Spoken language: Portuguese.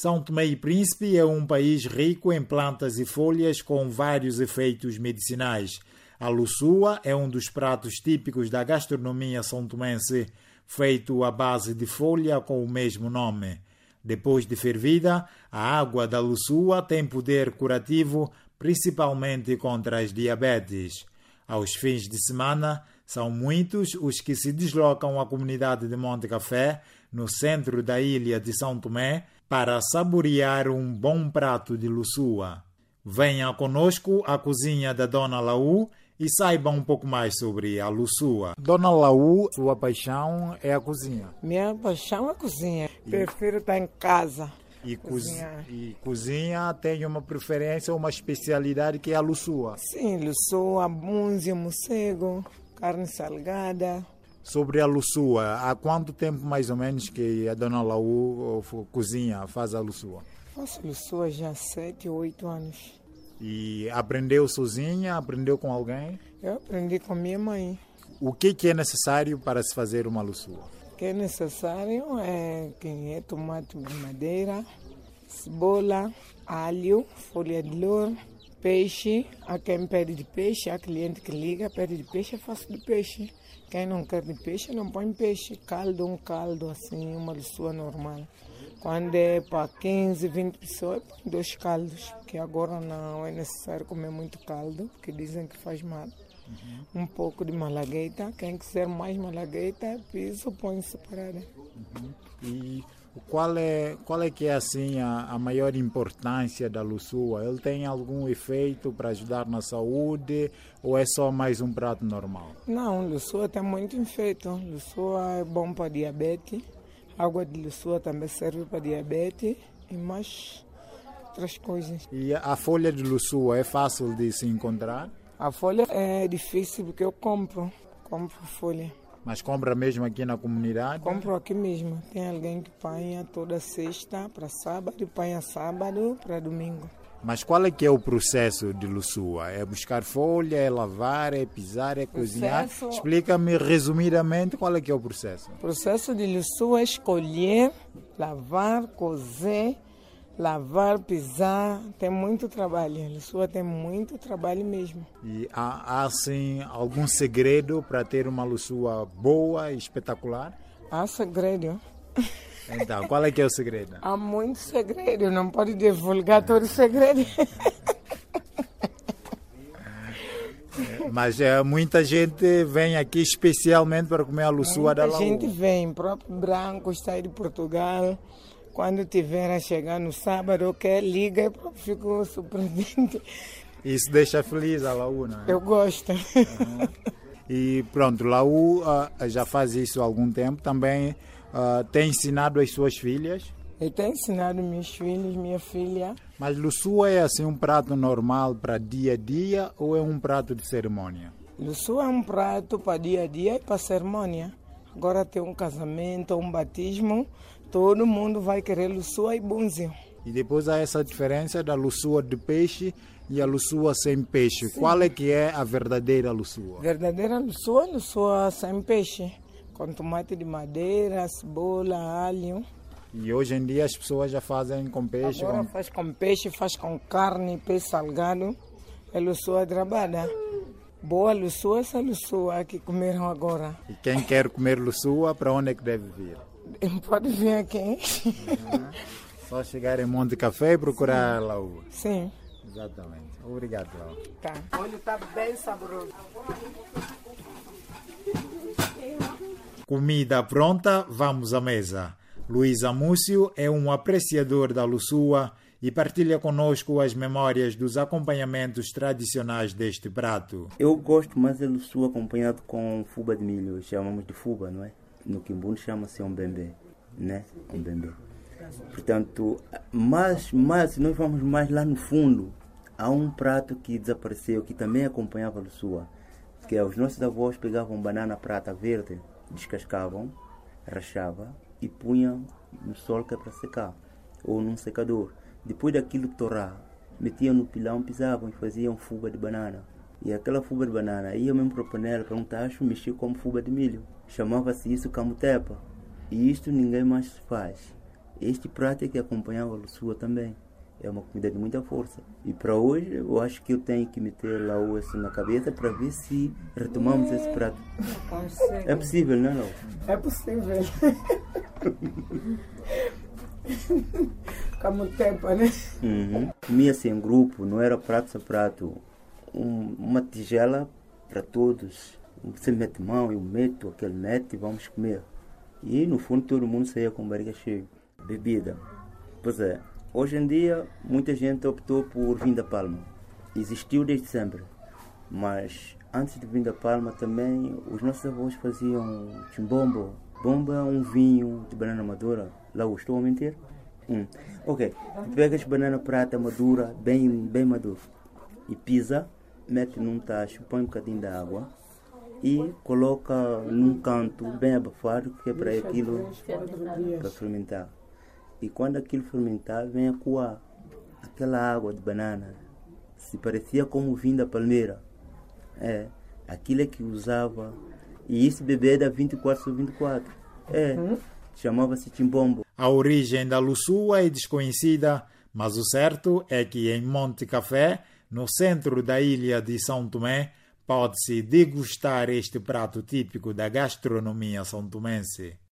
São Tomé e Príncipe é um país rico em plantas e folhas com vários efeitos medicinais. A luçua é um dos pratos típicos da gastronomia são tomense, feito à base de folha com o mesmo nome. Depois de fervida, a água da luçua tem poder curativo, principalmente contra as diabetes. Aos fins de semana, são muitos os que se deslocam à comunidade de Monte Café, no centro da ilha de São Tomé, para saborear um bom prato de luçua. Venha conosco à cozinha da Dona Laú e saiba um pouco mais sobre a luçua. Dona Laú, sua paixão é a cozinha. Minha paixão é a cozinha. Prefiro estar em casa. E cozinha. e cozinha tem uma preferência, uma especialidade que é a luçua. Sim, luçua, bunzia, morcego, carne salgada. Sobre a luçua, há quanto tempo mais ou menos que a dona Laú cozinha, faz a luçua? Faço luçua já há sete, oito anos. E aprendeu sozinha? Aprendeu com alguém? Eu aprendi com minha mãe. O que, que é necessário para se fazer uma luçua? O que é necessário é que é tomate de madeira, cebola, alho, folha de louro, peixe. Há quem pede de peixe, há cliente que liga, pede de peixe, eu faço de peixe. Quem não quer de peixe, não põe peixe. Caldo, um caldo assim, uma luçua normal. Quando é para 15, 20 pessoas, põe dois caldos, porque agora não é necessário comer muito caldo, porque dizem que faz mal. Uhum. Um pouco de malagueta, quem quiser mais malagueta, piso, põe separada. Uhum. E qual é, qual é que é assim a, a maior importância da luçua? Ele tem algum efeito para ajudar na saúde ou é só mais um prato normal? Não, luçua tem muito efeito. Luçua é bom para diabetes água de luçua também serve para diabetes e mais outras coisas. E a folha de luçua é fácil de se encontrar? A folha é difícil porque eu compro, compro folha. Mas compra mesmo aqui na comunidade? Compro aqui mesmo. Tem alguém que panha toda sexta para sábado panha sábado para domingo. Mas qual é que é o processo de luçua? É buscar folha, é lavar, é pisar, é cozinhar? Explica-me resumidamente qual é que é o processo. O processo de luçua é escolher, lavar, cozer, lavar, pisar. Tem muito trabalho. A luçua tem muito trabalho mesmo. E há, há assim, algum segredo para ter uma luçua boa e espetacular? Há segredo. Então, qual é que é o segredo? Há muito segredo, não pode divulgar todo o segredo. Mas é, muita gente vem aqui especialmente para comer a luçua da Lagoa. Muita gente vem, próprio branco, está de Portugal. Quando tiver a chegar no sábado, eu quero liga, eu fico surpreendente. Isso deixa feliz a Laú, não é? Eu gosto. Uhum. E pronto, Laú uh, já faz isso há algum tempo. Também Uh, tem ensinado as suas filhas? Eu tenho ensinado meus filhos, minha filha. Mas Luçua é assim um prato normal para dia a dia ou é um prato de cerimônia? Luçua é um prato para dia a dia e para cerimônia. Agora tem um casamento, um batismo, todo mundo vai querer Luçua e bunzio. E depois há essa diferença da Luçua de peixe e a Luçua sem peixe. Sim. Qual é que é a verdadeira Luçua? Verdadeira Luçua, Luçua sem peixe com tomate de madeira, cebola, alho. E hoje em dia as pessoas já fazem com peixe? Agora com... faz com peixe, faz com carne, peixe salgado. É luçua trabalha. Boa luçua, essa luçua que comeram agora. E quem quer comer luçua, para onde é que deve vir? Pode vir aqui. Uhum. Só chegar em Monte Café e procurar lá o... Sim. Exatamente. Obrigado, Lau. Tá. O olho está bem saboroso. Comida pronta, vamos à mesa. Luiz Amúcio é um apreciador da Luçua e partilha conosco as memórias dos acompanhamentos tradicionais deste prato. Eu gosto mais da Luçua acompanhado com fuba de milho, chamamos de fuba, não é? No Quimbundo chama-se um bembê, né? Um bembê. Portanto, mas, mas nós vamos mais lá no fundo, há um prato que desapareceu, que também acompanhava a Luçua, que é os nossos avós pegavam banana prata verde descascavam, rachava e punham no sol que é para secar, ou num secador. Depois daquilo torrar, metiam no pilão, pisavam e faziam fuga de banana. E aquela fuga de banana ia mesmo para a panela, para um tacho, mexia como fuga de milho. Chamava-se isso camutepa. E isto ninguém mais faz. Este prato é que acompanhava a Lussua também. É uma comida de muita força. E para hoje, eu acho que eu tenho que meter lá o osso na cabeça para ver se retomamos esse prato. É possível, não é, Lau? É possível. Fica muito tempo, né? Uhum. Comia-se em grupo, não era prato a prato. Um, uma tigela para todos. Você mete mão, eu meto, aquele mete e vamos comer. E no fundo todo mundo saía com barriga cheia. Bebida. Pois é, hoje em dia muita gente optou por vinho da palma. Existiu desde sempre. Mas antes de vinho da palma também os nossos avós faziam chimbombo. Bomba é um vinho de banana madura. Lá estou a mentir? Hum. Ok, pegas banana prata madura, bem, bem madura, e pisa, mete num tacho, põe um bocadinho de água e coloca num canto bem abafado, que é para aquilo para fermentar. E quando aquilo fermentar, vem a coar aquela água de banana. Se parecia como vinho da palmeira. É, aquilo é que usava. E isso bebê dá 24 sobre 24. É, chamava-se chimbombo. A origem da Lussua é desconhecida, mas o certo é que em Monte Café, no centro da ilha de São Tomé, pode-se degustar este prato típico da gastronomia são tomense.